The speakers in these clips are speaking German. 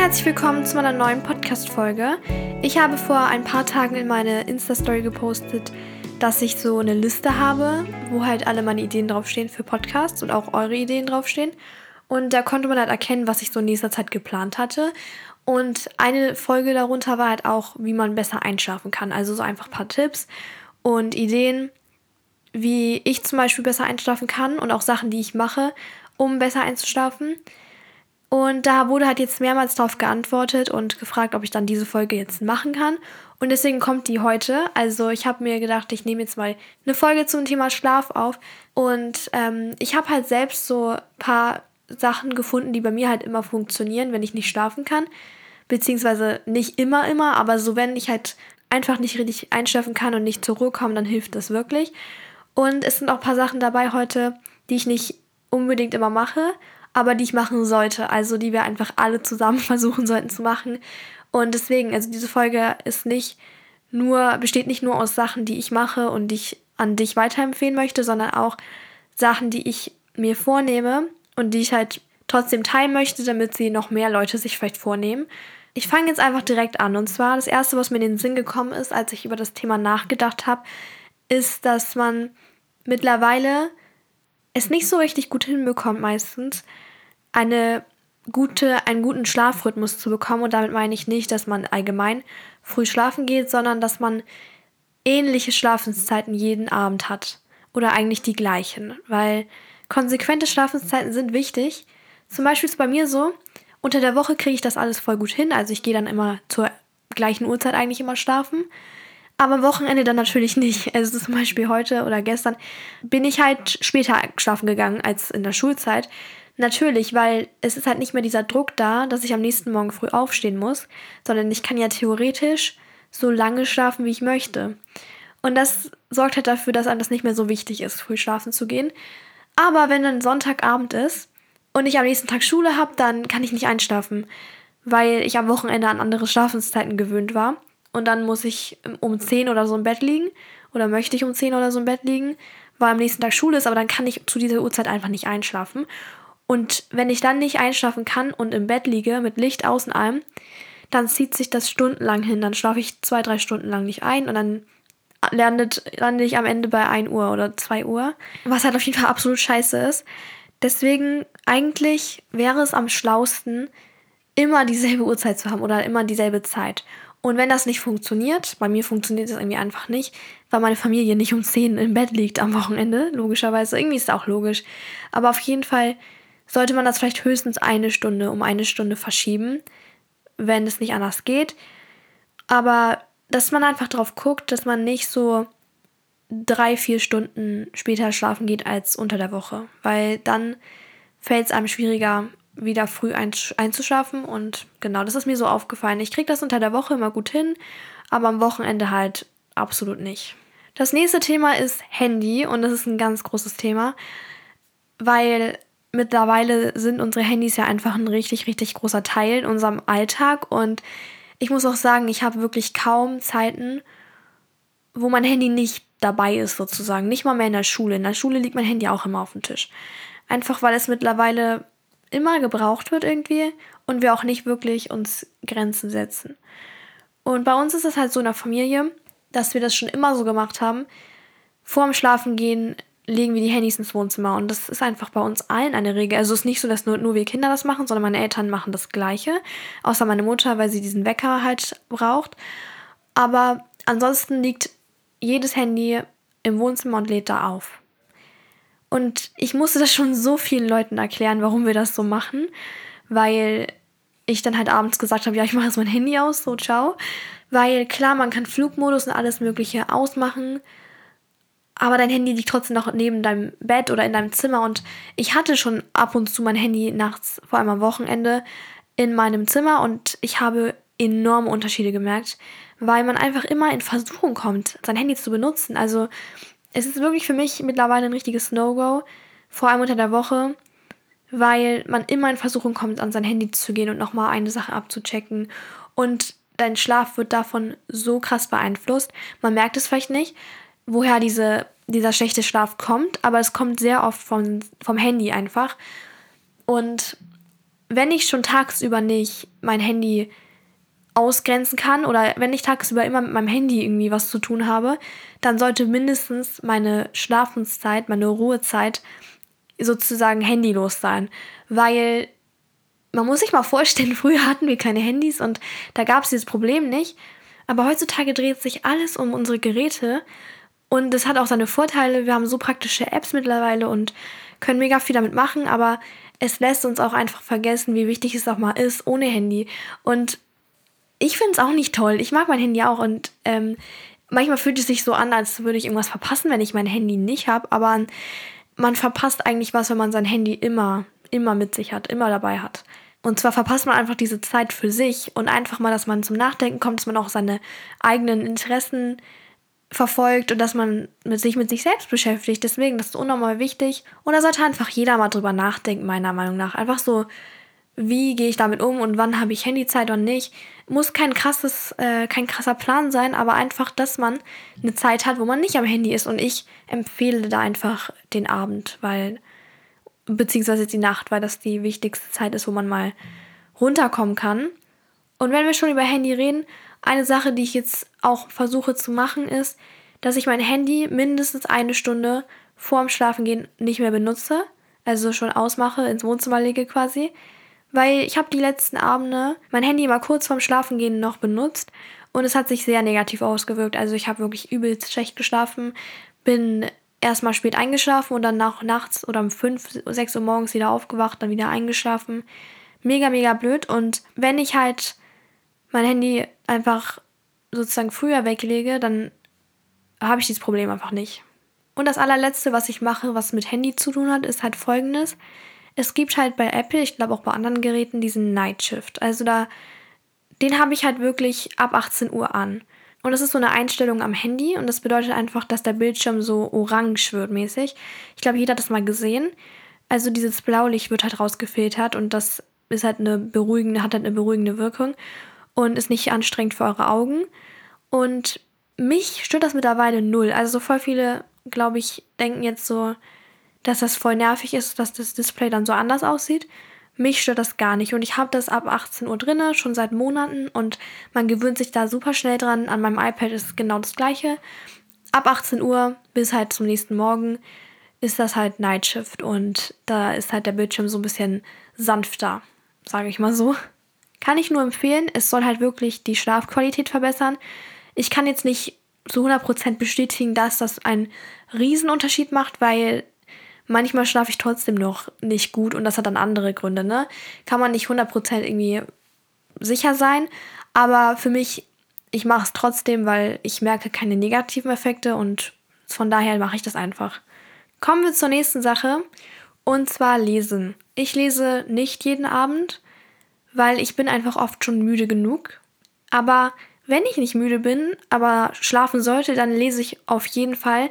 herzlich willkommen zu meiner neuen Podcast-Folge. Ich habe vor ein paar Tagen in meine Insta-Story gepostet, dass ich so eine Liste habe, wo halt alle meine Ideen draufstehen für Podcasts und auch eure Ideen draufstehen. Und da konnte man halt erkennen, was ich so in nächster Zeit geplant hatte. Und eine Folge darunter war halt auch, wie man besser einschlafen kann. Also so einfach ein paar Tipps und Ideen, wie ich zum Beispiel besser einschlafen kann und auch Sachen, die ich mache, um besser einzuschlafen. Und da wurde halt jetzt mehrmals darauf geantwortet und gefragt, ob ich dann diese Folge jetzt machen kann. Und deswegen kommt die heute. Also ich habe mir gedacht, ich nehme jetzt mal eine Folge zum Thema Schlaf auf. Und ähm, ich habe halt selbst so ein paar Sachen gefunden, die bei mir halt immer funktionieren, wenn ich nicht schlafen kann. Beziehungsweise nicht immer, immer, aber so wenn ich halt einfach nicht richtig einschlafen kann und nicht zur Ruhe komme, dann hilft das wirklich. Und es sind auch ein paar Sachen dabei heute, die ich nicht unbedingt immer mache, aber die ich machen sollte. Also die wir einfach alle zusammen versuchen sollten zu machen. Und deswegen, also diese Folge ist nicht nur, besteht nicht nur aus Sachen, die ich mache und die ich an dich weiterempfehlen möchte, sondern auch Sachen, die ich mir vornehme und die ich halt trotzdem teilen möchte, damit sie noch mehr Leute sich vielleicht vornehmen. Ich fange jetzt einfach direkt an. Und zwar das Erste, was mir in den Sinn gekommen ist, als ich über das Thema nachgedacht habe, ist, dass man mittlerweile es nicht so richtig gut hinbekommt meistens, eine gute, einen guten Schlafrhythmus zu bekommen. Und damit meine ich nicht, dass man allgemein früh schlafen geht, sondern dass man ähnliche Schlafenszeiten jeden Abend hat. Oder eigentlich die gleichen. Weil konsequente Schlafenszeiten sind wichtig. Zum Beispiel ist es bei mir so, unter der Woche kriege ich das alles voll gut hin. Also ich gehe dann immer zur gleichen Uhrzeit eigentlich immer schlafen. Aber am Wochenende dann natürlich nicht. Also zum Beispiel heute oder gestern bin ich halt später schlafen gegangen als in der Schulzeit. Natürlich, weil es ist halt nicht mehr dieser Druck da, dass ich am nächsten Morgen früh aufstehen muss, sondern ich kann ja theoretisch so lange schlafen, wie ich möchte. Und das sorgt halt dafür, dass einem das nicht mehr so wichtig ist, früh schlafen zu gehen. Aber wenn dann Sonntagabend ist und ich am nächsten Tag Schule habe, dann kann ich nicht einschlafen, weil ich am Wochenende an andere Schlafenszeiten gewöhnt war. Und dann muss ich um 10 oder so im Bett liegen. Oder möchte ich um 10 oder so im Bett liegen, weil am nächsten Tag Schule ist, aber dann kann ich zu dieser Uhrzeit einfach nicht einschlafen. Und wenn ich dann nicht einschlafen kann und im Bett liege mit Licht außen allem, dann zieht sich das stundenlang hin. Dann schlafe ich zwei, drei Stunden lang nicht ein und dann landet, lande ich am Ende bei 1 Uhr oder 2 Uhr. Was halt auf jeden Fall absolut scheiße ist. Deswegen eigentlich wäre es am schlausten, immer dieselbe Uhrzeit zu haben oder immer dieselbe Zeit. Und wenn das nicht funktioniert, bei mir funktioniert das irgendwie einfach nicht, weil meine Familie nicht um 10 im Bett liegt am Wochenende, logischerweise. Irgendwie ist es auch logisch. Aber auf jeden Fall sollte man das vielleicht höchstens eine Stunde um eine Stunde verschieben, wenn es nicht anders geht. Aber dass man einfach drauf guckt, dass man nicht so drei, vier Stunden später schlafen geht als unter der Woche. Weil dann fällt es einem schwieriger, wieder früh einzuschlafen. Und genau, das ist mir so aufgefallen. Ich kriege das unter der Woche immer gut hin, aber am Wochenende halt absolut nicht. Das nächste Thema ist Handy und das ist ein ganz großes Thema, weil mittlerweile sind unsere Handys ja einfach ein richtig, richtig großer Teil in unserem Alltag und ich muss auch sagen, ich habe wirklich kaum Zeiten, wo mein Handy nicht dabei ist, sozusagen. Nicht mal mehr in der Schule. In der Schule liegt mein Handy auch immer auf dem Tisch. Einfach weil es mittlerweile immer gebraucht wird irgendwie und wir auch nicht wirklich uns Grenzen setzen. Und bei uns ist es halt so in der Familie, dass wir das schon immer so gemacht haben. Vor dem Schlafengehen legen wir die Handys ins Wohnzimmer und das ist einfach bei uns allen eine Regel. Also es ist nicht so, dass nur, nur wir Kinder das machen, sondern meine Eltern machen das Gleiche. Außer meine Mutter, weil sie diesen Wecker halt braucht. Aber ansonsten liegt jedes Handy im Wohnzimmer und lädt da auf. Und ich musste das schon so vielen Leuten erklären, warum wir das so machen, weil ich dann halt abends gesagt habe, ja, ich mache jetzt mein Handy aus, so ciao. Weil klar, man kann Flugmodus und alles Mögliche ausmachen, aber dein Handy liegt trotzdem noch neben deinem Bett oder in deinem Zimmer. Und ich hatte schon ab und zu mein Handy nachts, vor allem am Wochenende, in meinem Zimmer und ich habe enorme Unterschiede gemerkt, weil man einfach immer in Versuchung kommt, sein Handy zu benutzen. Also es ist wirklich für mich mittlerweile ein richtiges No-Go, vor allem unter der Woche, weil man immer in Versuchung kommt, an sein Handy zu gehen und nochmal eine Sache abzuchecken. Und dein Schlaf wird davon so krass beeinflusst. Man merkt es vielleicht nicht, woher diese, dieser schlechte Schlaf kommt, aber es kommt sehr oft vom, vom Handy einfach. Und wenn ich schon tagsüber nicht mein Handy ausgrenzen kann oder wenn ich tagsüber immer mit meinem Handy irgendwie was zu tun habe, dann sollte mindestens meine Schlafenszeit, meine Ruhezeit sozusagen handylos sein. Weil man muss sich mal vorstellen, früher hatten wir keine Handys und da gab es dieses Problem nicht. Aber heutzutage dreht sich alles um unsere Geräte und es hat auch seine Vorteile. Wir haben so praktische Apps mittlerweile und können mega viel damit machen, aber es lässt uns auch einfach vergessen, wie wichtig es auch mal ist ohne Handy. Und ich finde es auch nicht toll. Ich mag mein Handy auch und ähm, manchmal fühlt es sich so an, als würde ich irgendwas verpassen, wenn ich mein Handy nicht habe. Aber man verpasst eigentlich was, wenn man sein Handy immer, immer mit sich hat, immer dabei hat. Und zwar verpasst man einfach diese Zeit für sich und einfach mal, dass man zum Nachdenken kommt, dass man auch seine eigenen Interessen verfolgt und dass man mit sich mit sich selbst beschäftigt. Deswegen, das ist unnormal wichtig. Und da sollte einfach jeder mal drüber nachdenken, meiner Meinung nach. Einfach so, wie gehe ich damit um und wann habe ich Handyzeit und nicht. Muss kein krasses, äh, kein krasser Plan sein, aber einfach, dass man eine Zeit hat, wo man nicht am Handy ist. Und ich empfehle da einfach den Abend, weil, beziehungsweise die Nacht, weil das die wichtigste Zeit ist, wo man mal runterkommen kann. Und wenn wir schon über Handy reden, eine Sache, die ich jetzt auch versuche zu machen, ist, dass ich mein Handy mindestens eine Stunde vorm Schlafengehen nicht mehr benutze. Also schon ausmache, ins Wohnzimmer lege quasi. Weil ich habe die letzten Abende mein Handy mal kurz vorm Schlafengehen noch benutzt und es hat sich sehr negativ ausgewirkt. Also ich habe wirklich übelst schlecht geschlafen, bin erstmal spät eingeschlafen und dann nach nachts oder um 5, 6 Uhr morgens wieder aufgewacht, dann wieder eingeschlafen. Mega, mega blöd. Und wenn ich halt mein Handy einfach sozusagen früher weglege, dann habe ich dieses Problem einfach nicht. Und das allerletzte, was ich mache, was mit Handy zu tun hat, ist halt folgendes. Es gibt halt bei Apple, ich glaube auch bei anderen Geräten, diesen Night Shift. Also da, den habe ich halt wirklich ab 18 Uhr an. Und das ist so eine Einstellung am Handy und das bedeutet einfach, dass der Bildschirm so orange wird mäßig. Ich glaube, jeder hat das mal gesehen. Also dieses Blaulicht wird halt rausgefiltert und das ist halt eine beruhigende, hat halt eine beruhigende Wirkung und ist nicht anstrengend für eure Augen. Und mich stört das mittlerweile null. Also so voll viele, glaube ich, denken jetzt so, dass das voll nervig ist, dass das Display dann so anders aussieht. Mich stört das gar nicht und ich habe das ab 18 Uhr drinne, schon seit Monaten und man gewöhnt sich da super schnell dran. An meinem iPad ist genau das gleiche. Ab 18 Uhr bis halt zum nächsten Morgen ist das halt Nightshift und da ist halt der Bildschirm so ein bisschen sanfter, sage ich mal so. Kann ich nur empfehlen. Es soll halt wirklich die Schlafqualität verbessern. Ich kann jetzt nicht zu 100% bestätigen, dass das einen Riesenunterschied macht, weil manchmal schlafe ich trotzdem noch nicht gut und das hat dann andere Gründe, ne? Kann man nicht 100% irgendwie sicher sein, aber für mich, ich mache es trotzdem, weil ich merke keine negativen Effekte und von daher mache ich das einfach. Kommen wir zur nächsten Sache und zwar lesen. Ich lese nicht jeden Abend, weil ich bin einfach oft schon müde genug. Aber wenn ich nicht müde bin, aber schlafen sollte, dann lese ich auf jeden Fall,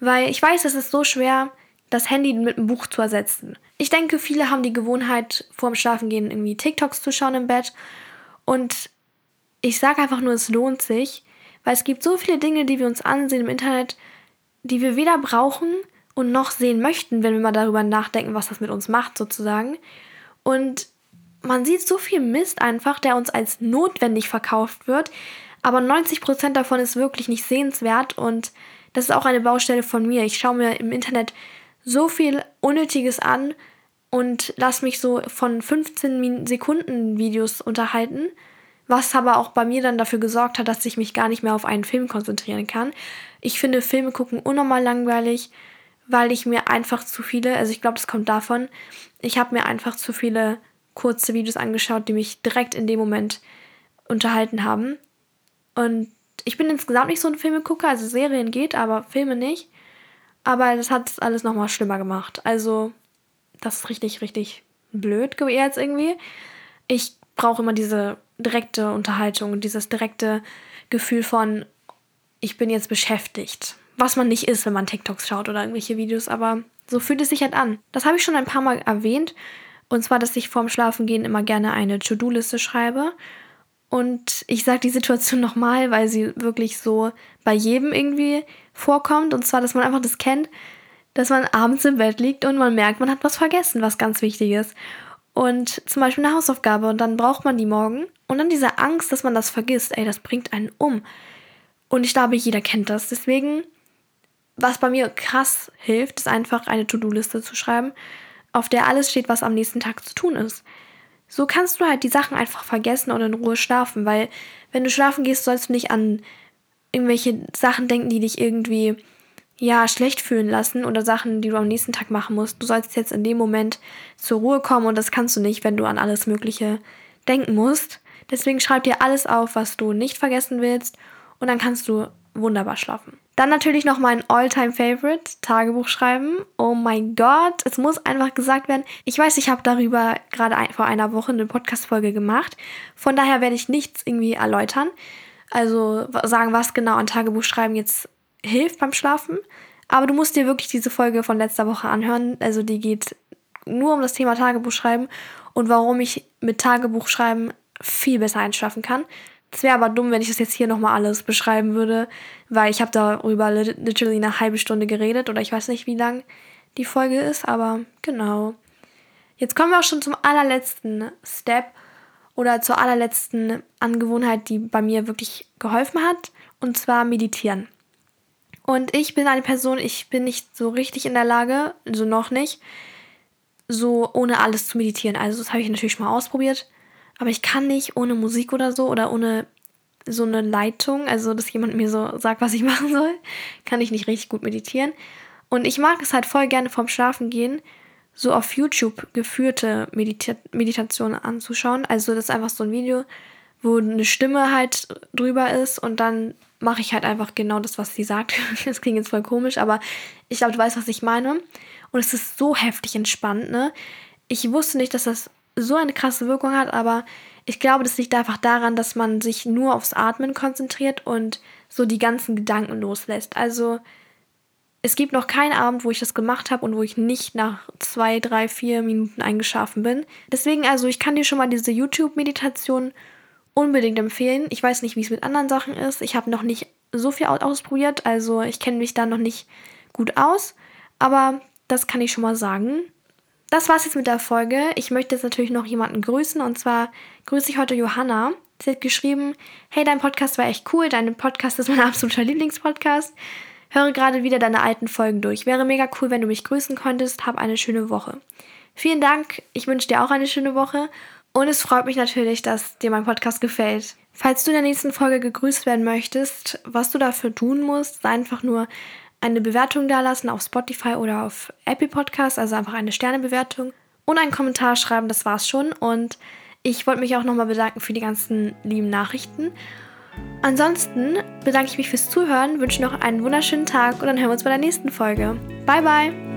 weil ich weiß, es ist so schwer, das Handy mit einem Buch zu ersetzen. Ich denke, viele haben die Gewohnheit, vorm Schlafengehen irgendwie TikToks zu schauen im Bett. Und ich sage einfach nur, es lohnt sich, weil es gibt so viele Dinge, die wir uns ansehen im Internet, die wir weder brauchen und noch sehen möchten, wenn wir mal darüber nachdenken, was das mit uns macht, sozusagen. Und man sieht so viel Mist einfach, der uns als notwendig verkauft wird, aber 90% davon ist wirklich nicht sehenswert und das ist auch eine Baustelle von mir. Ich schaue mir im Internet so viel Unnötiges an und lasse mich so von 15 Sekunden Videos unterhalten, was aber auch bei mir dann dafür gesorgt hat, dass ich mich gar nicht mehr auf einen Film konzentrieren kann. Ich finde Filme gucken unnormal langweilig, weil ich mir einfach zu viele, also ich glaube, das kommt davon, ich habe mir einfach zu viele kurze Videos angeschaut, die mich direkt in dem Moment unterhalten haben. Und ich bin insgesamt nicht so ein Filmegucker, also Serien geht, aber Filme nicht. Aber das hat alles nochmal schlimmer gemacht. Also, das ist richtig, richtig blöd jetzt irgendwie. Ich brauche immer diese direkte Unterhaltung dieses direkte Gefühl von, ich bin jetzt beschäftigt. Was man nicht ist, wenn man TikToks schaut oder irgendwelche Videos, aber so fühlt es sich halt an. Das habe ich schon ein paar Mal erwähnt und zwar, dass ich vorm Schlafengehen immer gerne eine To-Do-Liste schreibe. Und ich sage die Situation nochmal, weil sie wirklich so bei jedem irgendwie vorkommt. Und zwar, dass man einfach das kennt, dass man abends im Bett liegt und man merkt, man hat was vergessen, was ganz wichtig ist. und zum Beispiel eine Hausaufgabe und dann braucht man die morgen und dann diese Angst, dass man das vergisst, ey, das bringt einen um. Und ich glaube, jeder kennt das. Deswegen, was bei mir krass hilft, ist einfach eine To-Do-Liste zu schreiben, auf der alles steht, was am nächsten Tag zu tun ist. So kannst du halt die Sachen einfach vergessen und in Ruhe schlafen, weil wenn du schlafen gehst, sollst du nicht an irgendwelche Sachen denken, die dich irgendwie ja schlecht fühlen lassen oder Sachen, die du am nächsten Tag machen musst. Du sollst jetzt in dem Moment zur Ruhe kommen und das kannst du nicht, wenn du an alles Mögliche denken musst. Deswegen schreib dir alles auf, was du nicht vergessen willst und dann kannst du wunderbar schlafen. Dann natürlich noch mein All-Time-Favorite, Tagebuch schreiben. Oh mein Gott, es muss einfach gesagt werden. Ich weiß, ich habe darüber gerade vor einer Woche eine Podcast-Folge gemacht. Von daher werde ich nichts irgendwie erläutern. Also sagen, was genau an Tagebuch schreiben jetzt hilft beim Schlafen. Aber du musst dir wirklich diese Folge von letzter Woche anhören. Also die geht nur um das Thema Tagebuch schreiben und warum ich mit Tagebuch schreiben viel besser einschlafen kann. Es wäre aber dumm, wenn ich das jetzt hier nochmal alles beschreiben würde, weil ich habe darüber literally eine halbe Stunde geredet oder ich weiß nicht, wie lang die Folge ist, aber genau. Jetzt kommen wir auch schon zum allerletzten Step oder zur allerletzten Angewohnheit, die bei mir wirklich geholfen hat, und zwar meditieren. Und ich bin eine Person, ich bin nicht so richtig in der Lage, also noch nicht, so ohne alles zu meditieren. Also das habe ich natürlich schon mal ausprobiert. Aber ich kann nicht ohne Musik oder so oder ohne so eine Leitung, also dass jemand mir so sagt, was ich machen soll, kann ich nicht richtig gut meditieren. Und ich mag es halt voll gerne vorm Schlafen gehen, so auf YouTube geführte Medita Meditationen anzuschauen. Also das ist einfach so ein Video, wo eine Stimme halt drüber ist und dann mache ich halt einfach genau das, was sie sagt. Das klingt jetzt voll komisch, aber ich glaube, du weißt, was ich meine. Und es ist so heftig entspannt, ne? Ich wusste nicht, dass das so eine krasse Wirkung hat, aber ich glaube, das liegt einfach daran, dass man sich nur aufs Atmen konzentriert und so die ganzen Gedanken loslässt. Also es gibt noch keinen Abend, wo ich das gemacht habe und wo ich nicht nach zwei, drei, vier Minuten eingeschlafen bin. Deswegen, also ich kann dir schon mal diese YouTube-Meditation unbedingt empfehlen. Ich weiß nicht, wie es mit anderen Sachen ist. Ich habe noch nicht so viel ausprobiert, also ich kenne mich da noch nicht gut aus. Aber das kann ich schon mal sagen das war's jetzt mit der Folge. Ich möchte jetzt natürlich noch jemanden grüßen und zwar grüße ich heute Johanna. Sie hat geschrieben, hey, dein Podcast war echt cool, dein Podcast ist mein absoluter Lieblingspodcast. Höre gerade wieder deine alten Folgen durch. Wäre mega cool, wenn du mich grüßen könntest. Hab eine schöne Woche. Vielen Dank. Ich wünsche dir auch eine schöne Woche. Und es freut mich natürlich, dass dir mein Podcast gefällt. Falls du in der nächsten Folge gegrüßt werden möchtest, was du dafür tun musst, sei einfach nur eine Bewertung dalassen auf Spotify oder auf Apple Podcasts, also einfach eine Sternebewertung und einen Kommentar schreiben, das war's schon. Und ich wollte mich auch nochmal bedanken für die ganzen lieben Nachrichten. Ansonsten bedanke ich mich fürs Zuhören, wünsche noch einen wunderschönen Tag und dann hören wir uns bei der nächsten Folge. Bye, bye!